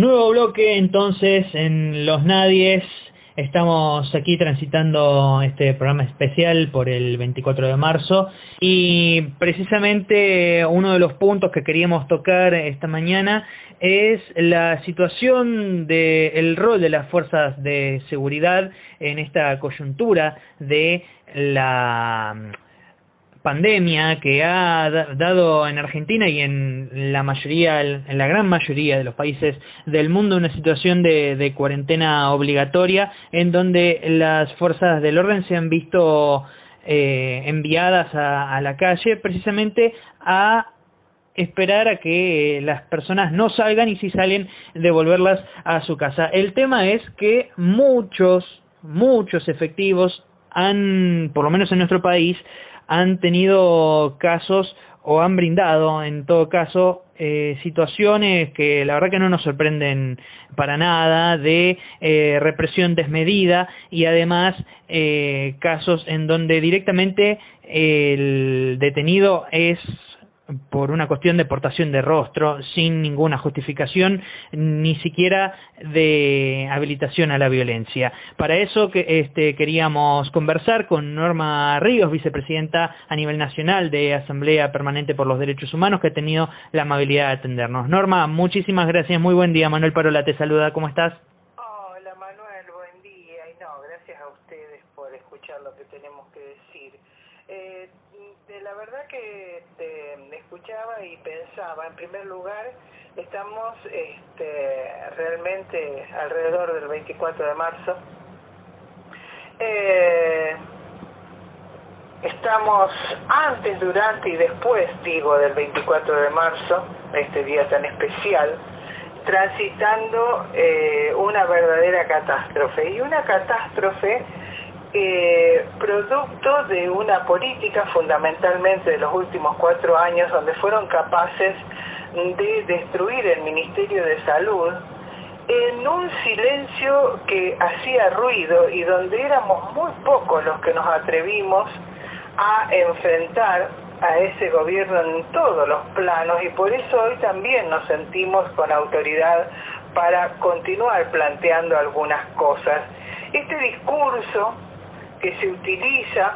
Nuevo bloque entonces en Los Nadies. Estamos aquí transitando este programa especial por el 24 de marzo y precisamente uno de los puntos que queríamos tocar esta mañana es la situación del rol de las fuerzas de seguridad en esta coyuntura de la pandemia que ha dado en Argentina y en la mayoría, en la gran mayoría de los países del mundo una situación de, cuarentena obligatoria en donde las fuerzas del orden se han visto eh, enviadas a, a la calle precisamente a esperar a que las personas no salgan y si salen devolverlas a su casa. El tema es que muchos, muchos efectivos han, por lo menos en nuestro país, han tenido casos o han brindado, en todo caso, eh, situaciones que la verdad que no nos sorprenden para nada de eh, represión desmedida y además eh, casos en donde directamente el detenido es por una cuestión de portación de rostro, sin ninguna justificación, ni siquiera de habilitación a la violencia. Para eso que, este, queríamos conversar con Norma Ríos, vicepresidenta a nivel nacional de Asamblea Permanente por los Derechos Humanos, que ha tenido la amabilidad de atendernos. Norma, muchísimas gracias, muy buen día. Manuel Parola te saluda, ¿cómo estás? Hola Manuel, buen día. Y no, gracias a por escuchar lo que tenemos que decir. Eh, la verdad que este, escuchaba y pensaba, en primer lugar, estamos este, realmente alrededor del 24 de marzo. Eh, estamos antes, durante y después, digo, del 24 de marzo, este día tan especial, transitando eh, una verdadera catástrofe. Y una catástrofe eh, producto de una política fundamentalmente de los últimos cuatro años donde fueron capaces de destruir el Ministerio de Salud en un silencio que hacía ruido y donde éramos muy pocos los que nos atrevimos a enfrentar a ese gobierno en todos los planos y por eso hoy también nos sentimos con autoridad para continuar planteando algunas cosas. Este discurso que se utiliza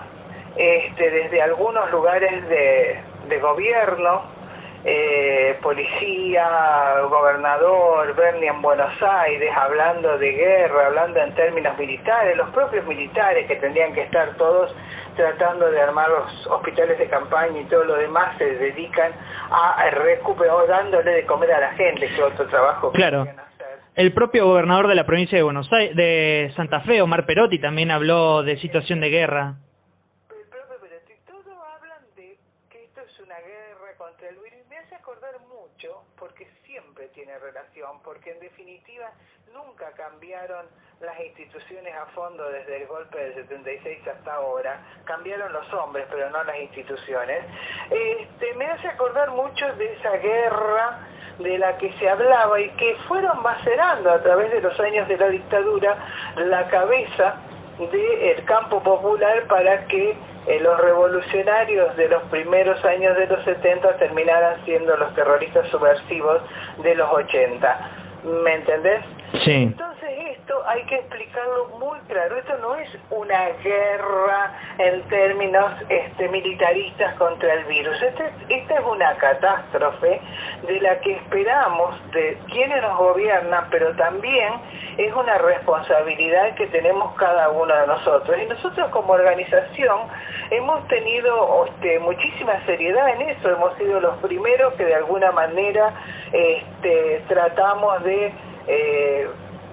este, desde algunos lugares de, de gobierno, eh, policía, gobernador, Bernie en Buenos Aires, hablando de guerra, hablando en términos militares, los propios militares que tendrían que estar todos tratando de armar los hospitales de campaña y todo lo demás, se dedican a recuperar, dándole de comer a la gente, que otro trabajo que claro el propio gobernador de la provincia de Buenos Aires, de Santa Fe, Omar Perotti, también habló de situación de guerra. El propio Perotti, todos hablan de que esto es una guerra contra el virus. Me hace acordar mucho, porque siempre tiene relación, porque en definitiva nunca cambiaron las instituciones a fondo desde el golpe del 76 hasta ahora. Cambiaron los hombres, pero no las instituciones. Este, me hace acordar mucho de esa guerra de la que se hablaba y que fueron macerando a través de los años de la dictadura la cabeza del campo popular para que eh, los revolucionarios de los primeros años de los 70 terminaran siendo los terroristas subversivos de los 80. ¿Me entendés? Sí. Entonces esto hay que explicarlo muy claro. Esto no es una guerra en términos este, militaristas contra el virus. Este, esta es una catástrofe de la que esperamos de quienes nos gobiernan, pero también es una responsabilidad que tenemos cada uno de nosotros. Y nosotros como organización hemos tenido este, muchísima seriedad en eso. Hemos sido los primeros que de alguna manera este, tratamos de eh,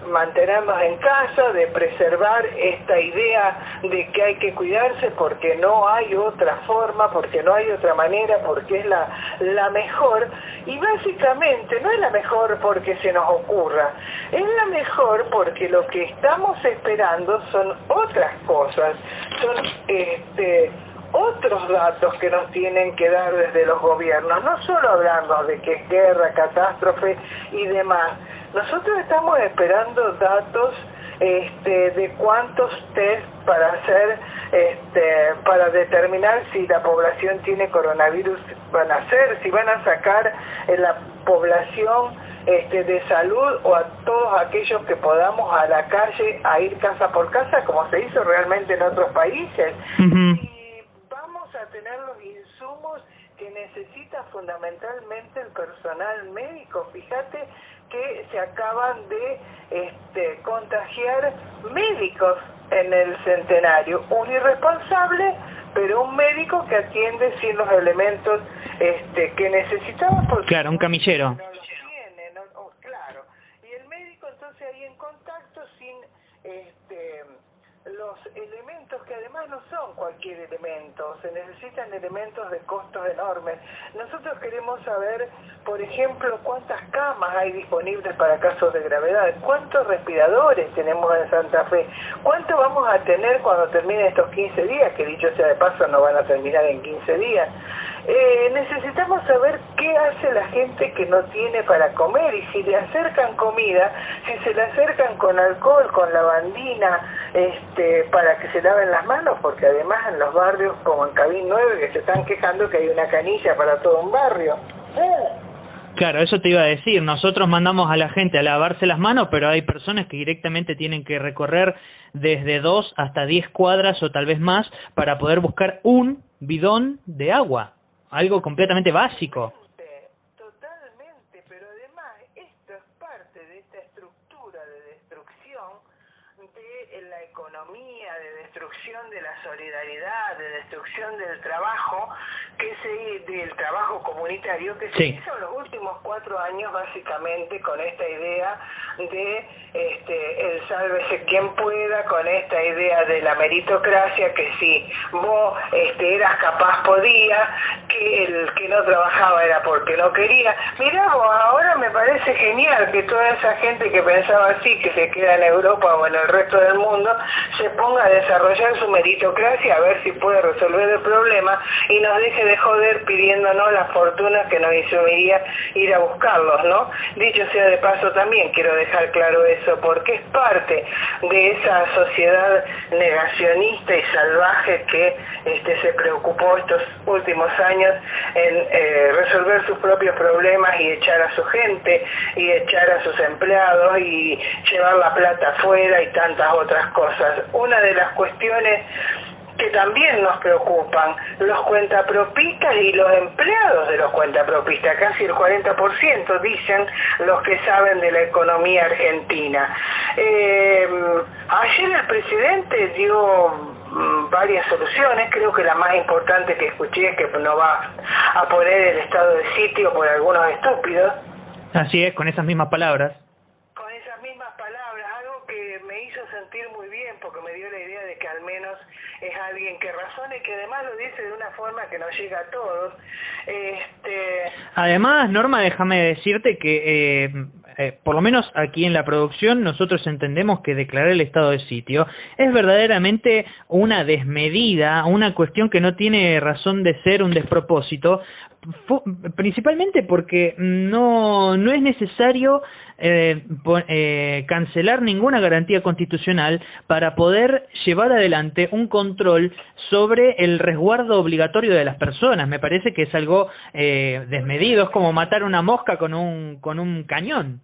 mantenernos en casa, de preservar esta idea de que hay que cuidarse porque no hay otra forma, porque no hay otra manera, porque es la, la mejor. Y básicamente no es la mejor porque se nos ocurra, es la mejor porque lo que estamos esperando son otras cosas, son este otros datos que nos tienen que dar desde los gobiernos, no solo hablando de que es guerra, catástrofe y demás, nosotros estamos esperando datos este, de cuántos test para hacer, este, para determinar si la población tiene coronavirus van a hacer, si van a sacar la población este, de salud o a todos aquellos que podamos a la calle a ir casa por casa como se hizo realmente en otros países. Y vamos a tener los insumos que necesita fundamentalmente el personal médico. Fíjate que se acaban de este, contagiar médicos en el centenario. Un irresponsable pero un médico que atiende sin los elementos este, que necesitamos claro un camillero. los no son cualquier elemento, se necesitan elementos de costos enormes. Nosotros queremos saber, por ejemplo, cuántas camas hay disponibles para casos de gravedad, cuántos respiradores tenemos en Santa Fe, cuánto vamos a tener cuando terminen estos 15 días, que dicho sea de paso no van a terminar en 15 días. Eh, necesitamos saber qué hace la gente que no tiene para comer y si le acercan comida, si se le acercan con alcohol, con lavandina, este, para que se laven las manos, porque además en los barrios como en Cabín 9 que se están quejando que hay una canilla para todo un barrio. Claro, eso te iba a decir. Nosotros mandamos a la gente a lavarse las manos, pero hay personas que directamente tienen que recorrer desde dos hasta diez cuadras o tal vez más para poder buscar un bidón de agua algo completamente básico. Totalmente, pero además esto es parte de esta estructura de destrucción de la economía, de destrucción de la solidaridad, de destrucción del trabajo, que se del trabajo comunitario que se hizo en los últimos cuatro años básicamente con esta idea de este el sálvese quien pueda, con esta idea de la meritocracia que si vos este, eras capaz podía, que el que no trabajaba era porque no quería. Mirá ahora me parece genial que toda esa gente que pensaba así, que se queda en Europa o en el resto del mundo, se ponga a desarrollar su meritocracia a ver si puede resolver el problema y nos deje de joder pidiéndonos la fortuna que nos insumiría ir a buscarlos, ¿no? Dicho sea de paso también quiero dejar claro eso, porque es parte de esa sociedad negacionista y salvaje que este, se preocupó estos últimos años en eh, resolver sus propios problemas y echar a su gente y echar a sus empleados y llevar la plata afuera y tantas otras cosas. Una de las cuestiones que también nos preocupan, los cuentapropistas y los empleados de los cuentapropistas, casi el 40% dicen los que saben de la economía argentina. Eh, ayer el presidente dio mm, varias soluciones, creo que la más importante que escuché es que no va a poner el estado de sitio por algunos estúpidos. Así es, con esas mismas palabras. Con esas mismas palabras, algo que me hizo sentir muy bien porque me dio la idea de que al menos es alguien que razone y que además lo dice de una forma que nos llega a todos. Este... Además, Norma, déjame decirte que, eh, eh, por lo menos aquí en la producción, nosotros entendemos que declarar el estado de sitio es verdaderamente una desmedida, una cuestión que no tiene razón de ser un despropósito, principalmente porque no, no es necesario eh, eh, cancelar ninguna garantía constitucional para poder llevar adelante un control sobre el resguardo obligatorio de las personas. Me parece que es algo eh, desmedido, es como matar una mosca con un, con un cañón.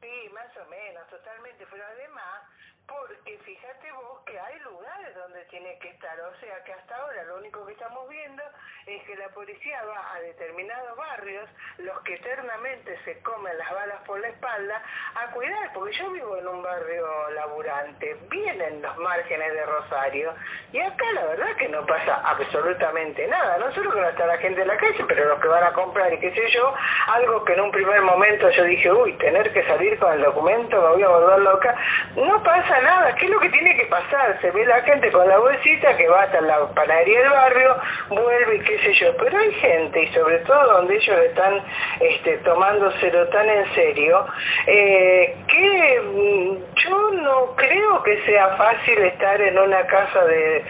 Sí, más o menos, totalmente, pero además, porque fíjate vos que hay lugares donde tiene que estar, o sea que hasta ahora lo único que estamos viendo es que la policía va a determinados barrios, los que eternamente se comen las balas por la espalda, a cuidar, porque yo vivo en un barrio laburante, vienen los márgenes de Rosario, y acá la verdad que no pasa absolutamente nada, no solo que no está la gente en la calle, pero los que van a comprar y qué sé yo, algo que en un primer momento yo dije, uy, tener que salir con el documento, me voy a volver loca, no pasa nada, ¿qué es lo que tiene que pasar? Se ve la gente con la bolsita que va hasta la panadería del barrio, vuelve y que sé yo, pero hay gente, y sobre todo donde ellos están este, tomándoselo tan en serio, eh, que mm, yo no creo que sea fácil estar en una casa de,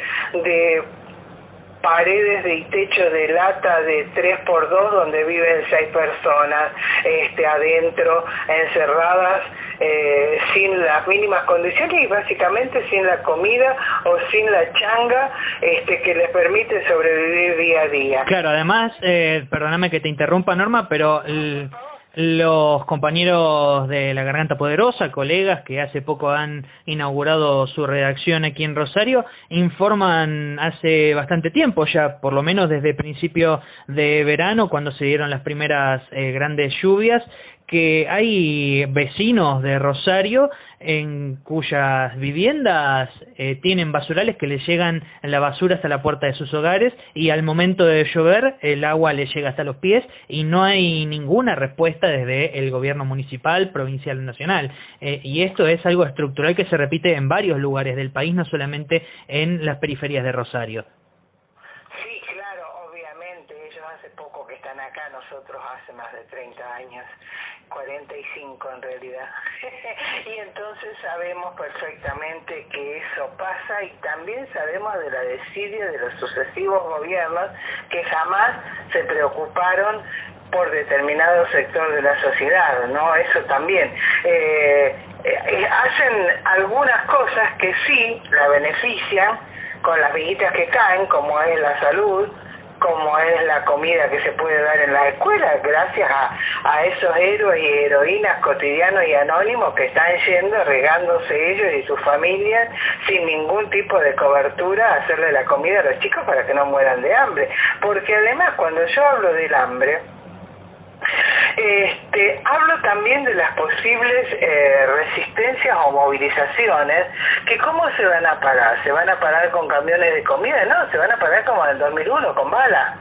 de paredes de techo de lata de 3x2 donde viven seis personas este adentro encerradas eh, sin las mínimas condiciones y básicamente sin la comida o sin la changa este que les permite sobrevivir día a día. Claro, además, eh, perdóname que te interrumpa Norma, pero Los compañeros de La Garganta Poderosa, colegas que hace poco han inaugurado su redacción aquí en Rosario, informan hace bastante tiempo, ya por lo menos desde principio de verano, cuando se dieron las primeras eh, grandes lluvias, que hay vecinos de Rosario en cuyas viviendas eh, tienen basurales que les llegan la basura hasta la puerta de sus hogares y al momento de llover el agua les llega hasta los pies y no hay ninguna respuesta desde el gobierno municipal, provincial nacional. Eh, y esto es algo estructural que se repite en varios lugares del país, no solamente en las periferias de Rosario. Sí, claro, obviamente, ellos hace poco que están acá, nosotros hace más de 30 años 45 en realidad. y entonces sabemos perfectamente que eso pasa y también sabemos de la desidia de los sucesivos gobiernos que jamás se preocuparon por determinado sector de la sociedad, ¿no? Eso también. Eh, eh, hacen algunas cosas que sí la benefician con las villitas que caen, como es la salud, como es la comida que se puede dar en la escuela, gracias a, a esos héroes y heroínas cotidianos y anónimos que están yendo, regándose ellos y sus familias sin ningún tipo de cobertura a hacerle la comida a los chicos para que no mueran de hambre. Porque además cuando yo hablo del hambre, este, hablo también de las posibles eh, resistencias o movilizaciones, que cómo se van a parar, se van a parar con camiones de comida, no, se van a parar como en el 2001, con bala.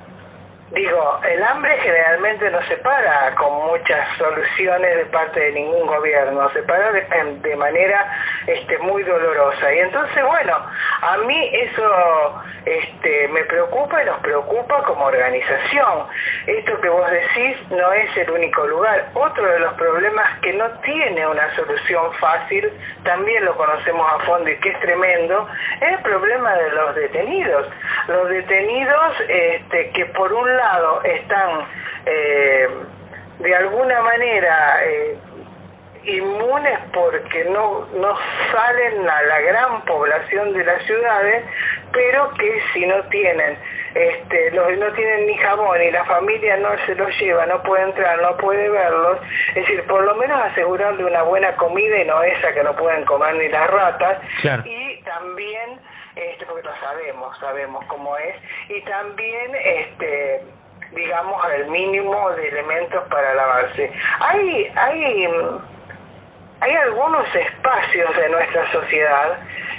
Digo, el hambre generalmente no se para con muchas soluciones de parte de ningún gobierno, se para de, de manera este, muy dolorosa. Y entonces, bueno, a mí eso este, me preocupa y nos preocupa como organización. Esto que vos decís no es el único lugar. Otro de los problemas que no tiene una solución fácil, también lo conocemos a fondo y que es tremendo, es el problema de los detenidos. Los detenidos este, que por un lado están eh, de alguna manera eh, inmunes porque no, no salen a la gran población de las ciudades, pero que si no tienen este, los, no tienen ni jabón y la familia no se los lleva, no puede entrar, no puede verlos, es decir, por lo menos asegurarle una buena comida y no esa que no pueden comer ni las ratas, y también, este, porque lo sabemos, sabemos cómo es, y también, este, digamos, el mínimo de elementos para lavarse. Hay, hay hay algunos espacios de nuestra sociedad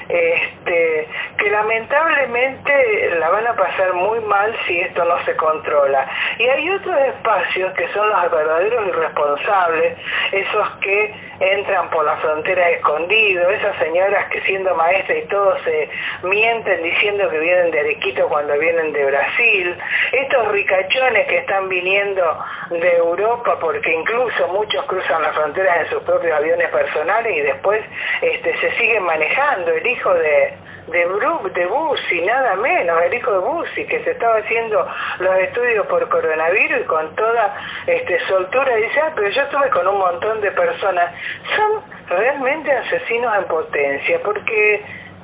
este, que lamentablemente la van a pasar muy mal si esto no se controla. Y hay otros espacios que son los verdaderos irresponsables, esos que entran por la frontera escondidos, esas señoras que siendo maestras y todos se mienten diciendo que vienen de Arequito cuando vienen de Brasil, estos ricachones que están viniendo de Europa porque incluso muchos cruzan las fronteras en sus propios aviones personales y después este, se siguen manejando. El hijo de, de, Bru, de Bussi, nada menos, el hijo de Bussi, que se estaba haciendo los estudios por coronavirus y con toda este, soltura dice, ah, pero yo estuve con un montón de personas. Son realmente asesinos en potencia, porque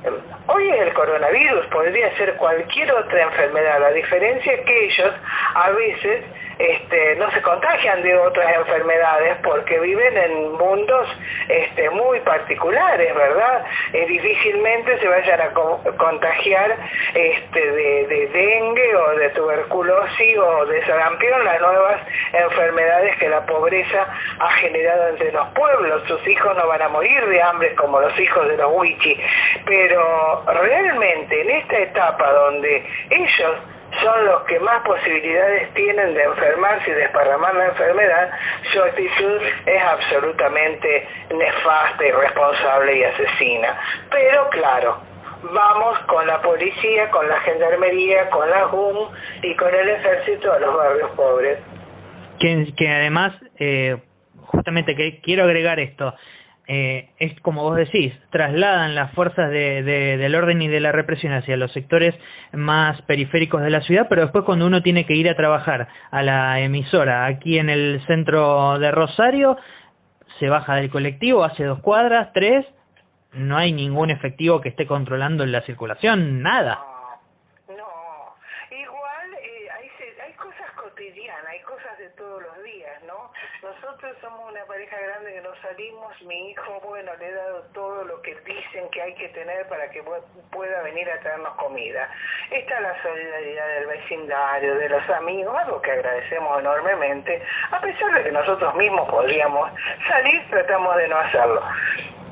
em, hoy el coronavirus podría ser cualquier otra enfermedad, la diferencia es que ellos a veces este, no se contagian de otras enfermedades porque viven en mundos este, muy particulares, ¿verdad? Eh, difícilmente se vayan a contagiar este, de, de, dengue o de tuberculosis o de sarampión, las nuevas enfermedades que la pobreza ha generado entre los pueblos. Sus hijos no van a morir de hambre como los hijos de los wichi, pero realmente en esta etapa donde ellos son los que más posibilidades tienen de enfermarse y desparramar la enfermedad, su actitud es absolutamente nefasta, irresponsable y asesina. Pero claro, vamos con la policía, con la gendarmería, con la JUM y con el ejército a los barrios pobres. Que, además, eh, justamente que quiero agregar esto, eh, es como vos decís, trasladan las fuerzas de, del orden y de la represión hacia los sectores más periféricos de la ciudad, pero después cuando uno tiene que ir a trabajar a la emisora aquí en el centro de Rosario, se baja del colectivo, hace dos cuadras, tres, no hay ningún efectivo que esté controlando la circulación, nada. No, igual eh, hay, hay cosas cotidianas, hay cosas de todos los días, ¿no? Nosotros somos una pareja grande que nos salimos, mi hijo, bueno, le he dado todo lo que dicen que hay que tener para que pueda venir a traernos comida. Está la solidaridad del vecindario, de los amigos, algo que agradecemos enormemente, a pesar de que nosotros mismos podríamos salir, tratamos de no hacerlo.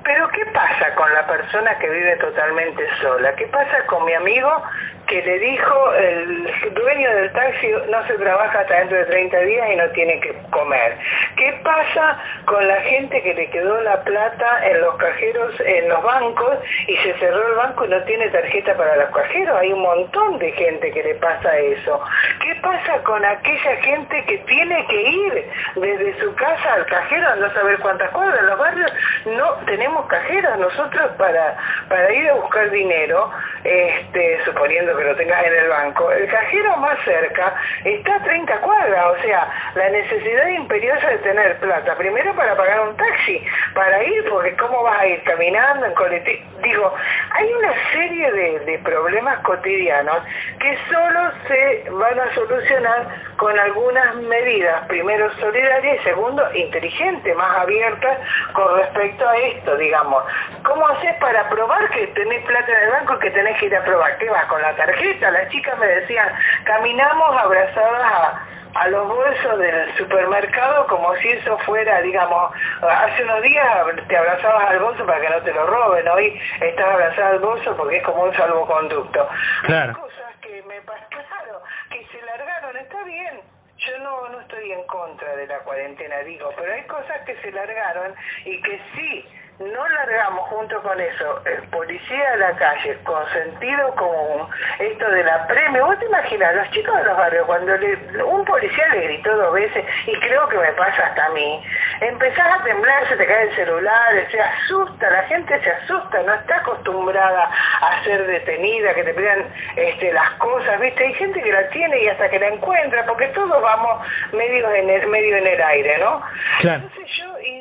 Pero ¿qué pasa con la persona que vive totalmente sola? ¿Qué pasa con mi amigo que le dijo el dueño del taxi no se trabaja hasta dentro de 30 días y no tiene que comer. ¿Qué pasa con la gente que le quedó la plata en los cajeros, en los bancos y se cerró el banco y no tiene tarjeta para los cajeros? Hay un montón de gente que le pasa eso. ¿Qué pasa con aquella gente que tiene que ir desde su casa al cajero a no saber cuántas cuadras? En los barrios no tenemos cajeros nosotros para, para ir a buscar dinero, este, suponiendo que lo tengas en el banco, el cajero más cerca está a 30 cuadras, o sea, la necesidad imperiosa de tener plata, primero para pagar un taxi, para ir, porque ¿cómo vas a ir caminando en colectivo? Digo, hay una serie de, de problemas cotidianos que solo se van a solucionar con algunas medidas, primero solidarias y segundo inteligentes, más abiertas con respecto a esto, digamos. ¿Cómo haces para probar que tenés plata en el banco y que tenés que ir a probar? ¿Qué vas con la tarjeta? Las chicas me decían, caminamos abrazadas a, a los bolsos del supermercado como si eso fuera, digamos, hace unos días te abrazabas al bolso para que no te lo roben, hoy estás abrazada al bolso porque es como un salvoconducto. Claro. Hay cosas que me pasaron, que se largaron, está bien, yo no, no estoy en contra de la cuarentena, digo, pero hay cosas que se largaron y que sí no largamos junto con eso el policía a la calle con sentido común, esto de la premio, vos te imaginas, los chicos de los barrios, cuando le, un policía le gritó dos veces, y creo que me pasa hasta a mí, empezás a temblar, se te cae el celular, se asusta, la gente se asusta, no está acostumbrada a ser detenida, que te pidan este, las cosas, ¿viste? Hay gente que la tiene y hasta que la encuentra, porque todos vamos medio en el, medio en el aire, ¿no? Entonces yo eso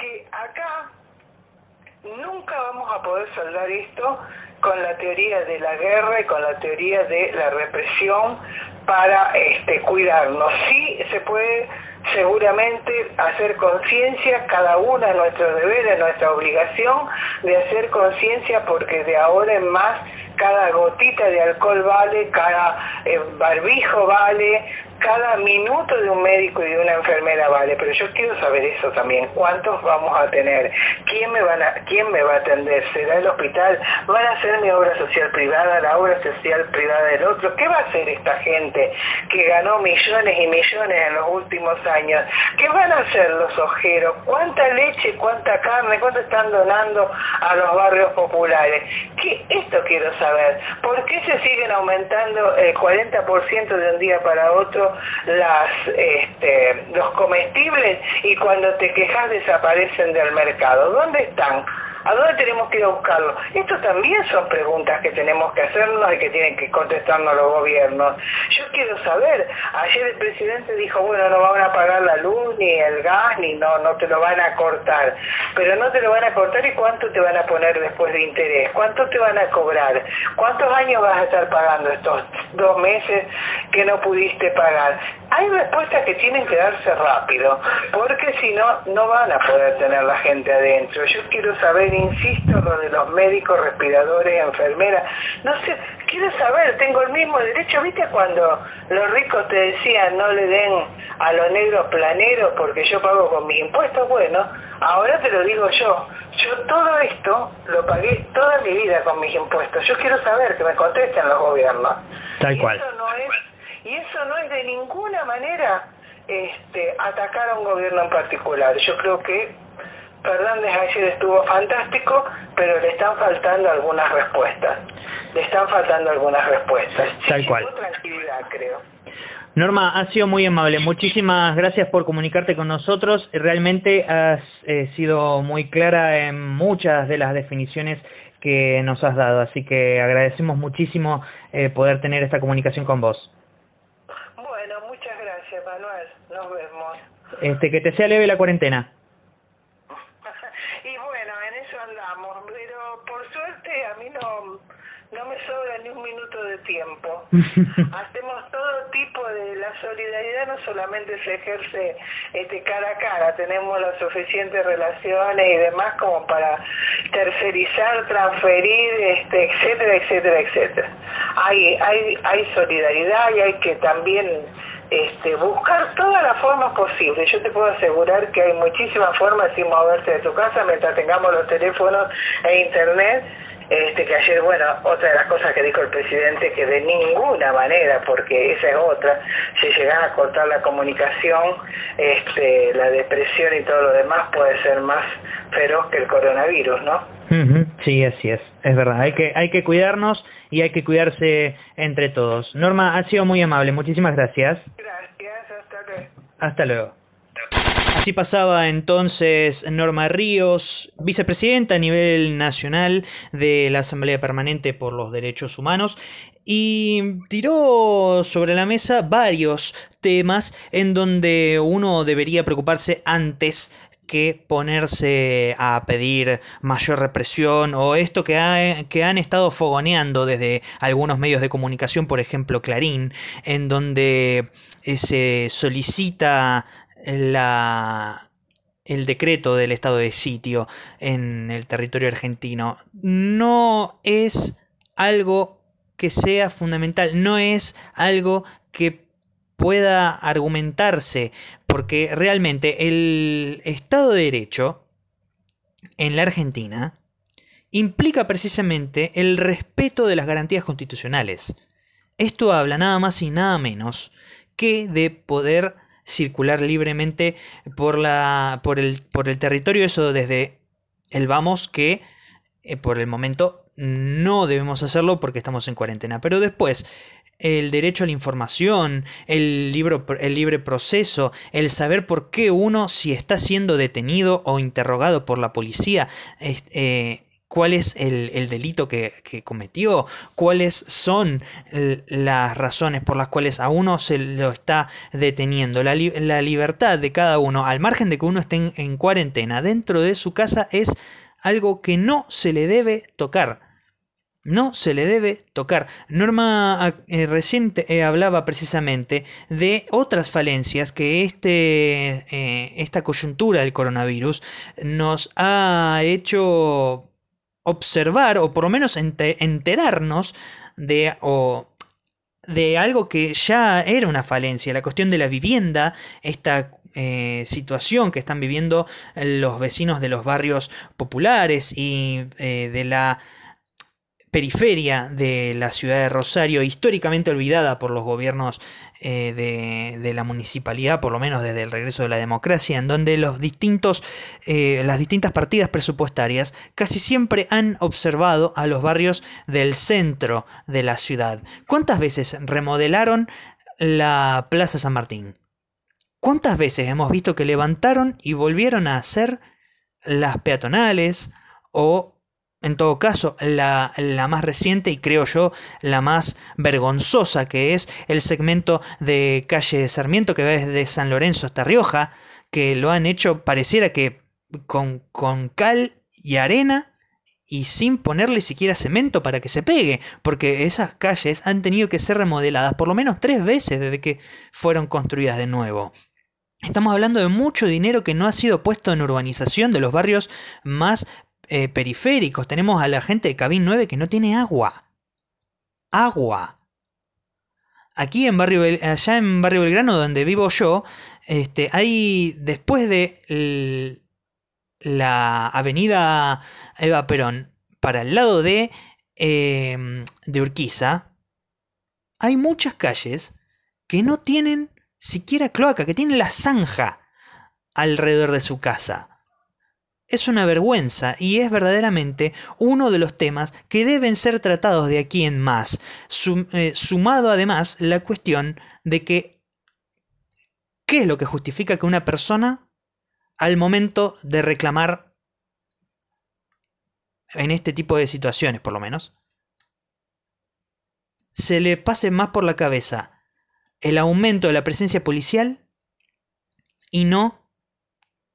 que acá nunca vamos a poder saldar esto con la teoría de la guerra y con la teoría de la represión para este, cuidarnos. Sí se puede seguramente hacer conciencia, cada uno de nuestros deberes, nuestra obligación de hacer conciencia porque de ahora en más cada gotita de alcohol vale, cada eh, barbijo vale, cada minuto de un médico y de una enfermera vale, pero yo quiero saber eso también, cuántos vamos a tener, quién me van a, quién me va a atender, será el hospital, van a ser mi obra social privada, la obra social privada del otro, ¿qué va a hacer esta gente que ganó millones y millones en los últimos años? ¿Qué van a hacer los ojeros? ¿Cuánta leche, cuánta carne, cuánto están donando a los barrios populares? ¿Qué esto quiero saber? ¿Por qué se siguen aumentando el 40% de un día para otro las este, los comestibles y cuando te quejas desaparecen del mercado. ¿Dónde están? ¿A dónde tenemos que ir a buscarlo? Estos también son preguntas que tenemos que hacernos y que tienen que contestarnos los gobiernos. Yo quiero saber, ayer el presidente dijo, bueno, no van a pagar la luz, ni el gas, ni no, no te lo van a cortar. Pero no te lo van a cortar y cuánto te van a poner después de interés, cuánto te van a cobrar, cuántos años vas a estar pagando estos dos meses que no pudiste pagar. Hay respuestas que tienen que darse rápido, porque si no, no van a poder tener la gente adentro. Yo quiero saber insisto, lo de los médicos, respiradores, enfermeras, no sé, quiero saber, tengo el mismo derecho, ¿viste cuando los ricos te decían no le den a los negros planeros porque yo pago con mis impuestos? Bueno, ahora te lo digo yo, yo todo esto lo pagué toda mi vida con mis impuestos, yo quiero saber que me contesten los gobiernos. Tal cual. Eso no es, y eso no es de ninguna manera este, atacar a un gobierno en particular. Yo creo que Fernández ayer estuvo fantástico, pero le están faltando algunas respuestas. Le están faltando algunas respuestas. Tal cual. tranquilidad, creo. Norma, ha sido muy amable. Muchísimas gracias por comunicarte con nosotros. Realmente has eh, sido muy clara en muchas de las definiciones que nos has dado, así que agradecemos muchísimo eh, poder tener esta comunicación con vos. Bueno, muchas gracias, Manuel. Nos vemos. Este, que te sea leve la cuarentena. a mí no, no me sobra ni un minuto de tiempo, hacemos todo tipo de la solidaridad no solamente se ejerce este cara a cara, tenemos las suficientes relaciones y demás como para tercerizar, transferir, este, etcétera, etcétera, etcétera. Hay hay hay solidaridad y hay que también este, buscar todas las formas posibles. Yo te puedo asegurar que hay muchísimas formas sin moverte de tu casa mientras tengamos los teléfonos e internet. Este, que ayer, bueno, otra de las cosas que dijo el presidente, que de ninguna manera, porque esa es otra, si llegas a cortar la comunicación, este, la depresión y todo lo demás puede ser más feroz que el coronavirus, ¿no? Sí, así es, es verdad, hay que, hay que cuidarnos y hay que cuidarse entre todos. Norma, ha sido muy amable, muchísimas gracias. Gracias, hasta luego. Hasta luego. Así pasaba entonces Norma Ríos, vicepresidenta a nivel nacional de la Asamblea Permanente por los Derechos Humanos, y tiró sobre la mesa varios temas en donde uno debería preocuparse antes que ponerse a pedir mayor represión o esto que, que han estado fogoneando desde algunos medios de comunicación, por ejemplo Clarín, en donde eh, se solicita la, el decreto del estado de sitio en el territorio argentino. No es algo que sea fundamental, no es algo que pueda argumentarse, porque realmente el Estado de Derecho en la Argentina implica precisamente el respeto de las garantías constitucionales. Esto habla nada más y nada menos que de poder circular libremente por, la, por, el, por el territorio, eso desde el vamos que eh, por el momento no debemos hacerlo porque estamos en cuarentena. Pero después, el derecho a la información, el, libro, el libre proceso, el saber por qué uno, si está siendo detenido o interrogado por la policía, eh, cuál es el, delito que, cometió, cuáles son las razones por las cuales a uno se lo está deteniendo. La, la libertad de cada uno, al margen de que uno esté en cuarentena, dentro de su casa, es algo que no se le debe tocar. No se le debe tocar. Norma ah, eh, reciente eh, hablaba precisamente de otras falencias que este, eh, esta coyuntura del coronavirus nos ha hecho observar o por lo menos enterarnos de, o, de algo que ya era una falencia, la cuestión de la vivienda, esta situación que están viviendo los vecinos de los barrios populares y de la periferia de la ciudad de Rosario, históricamente olvidada por los gobiernos eh, de, la municipalidad, por lo menos desde el regreso de la democracia, en donde los distintos, eh, las distintas partidas presupuestarias casi siempre han observado a los barrios del centro de la ciudad. ¿Cuántas veces remodelaron la Plaza San Martín? ¿Cuántas veces hemos visto que levantaron y volvieron a hacer las peatonales o en todo caso, la, más reciente y creo yo la más vergonzosa, que es el segmento de calle Sarmiento que va desde San Lorenzo hasta Rioja, que lo han hecho, pareciera que con, con cal y arena y sin ponerle siquiera cemento para que se pegue, porque esas calles han tenido que ser remodeladas por lo menos tres veces desde que fueron construidas de nuevo. Estamos hablando de mucho dinero que no ha sido puesto en urbanización de los barrios más eh, periféricos. Tenemos a la gente de Cabin 9 que no tiene agua. Agua. Aquí en barrio allá en Barrio Belgrano, donde vivo yo, este, hay después de la avenida Eva Perón, para el lado de, em, de Urquiza, hay muchas calles que no tienen siquiera cloaca, que tienen la zanja alrededor de su casa es una vergüenza y es verdaderamente uno de los temas que deben ser tratados de aquí en más, eh, sumado además la cuestión de que ¿qué es lo que justifica que una persona al momento de reclamar en este tipo de situaciones por lo menos se le pase más por la cabeza el aumento de la presencia policial y no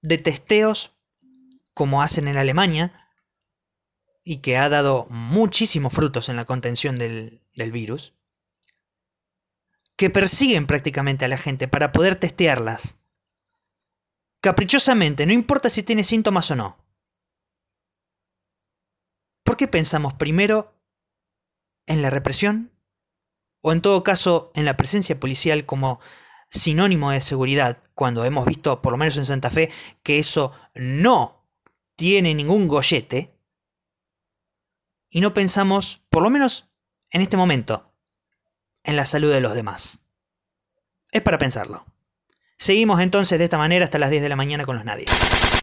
de testeos como hacen en Alemania, y que ha dado muchísimos frutos en la contención del, virus, que persiguen prácticamente a la gente para poder testearlas. Caprichosamente, no importa si tiene síntomas o no. ¿Por qué pensamos primero en la represión? O en todo caso, en la presencia policial como sinónimo de seguridad, cuando hemos visto, por lo menos en Santa Fe, que eso no tiene ningún gollete, y no pensamos, por lo menos en este momento, en la salud de los demás. Es para pensarlo. Seguimos entonces de esta manera hasta las 10 de la mañana con los nadie.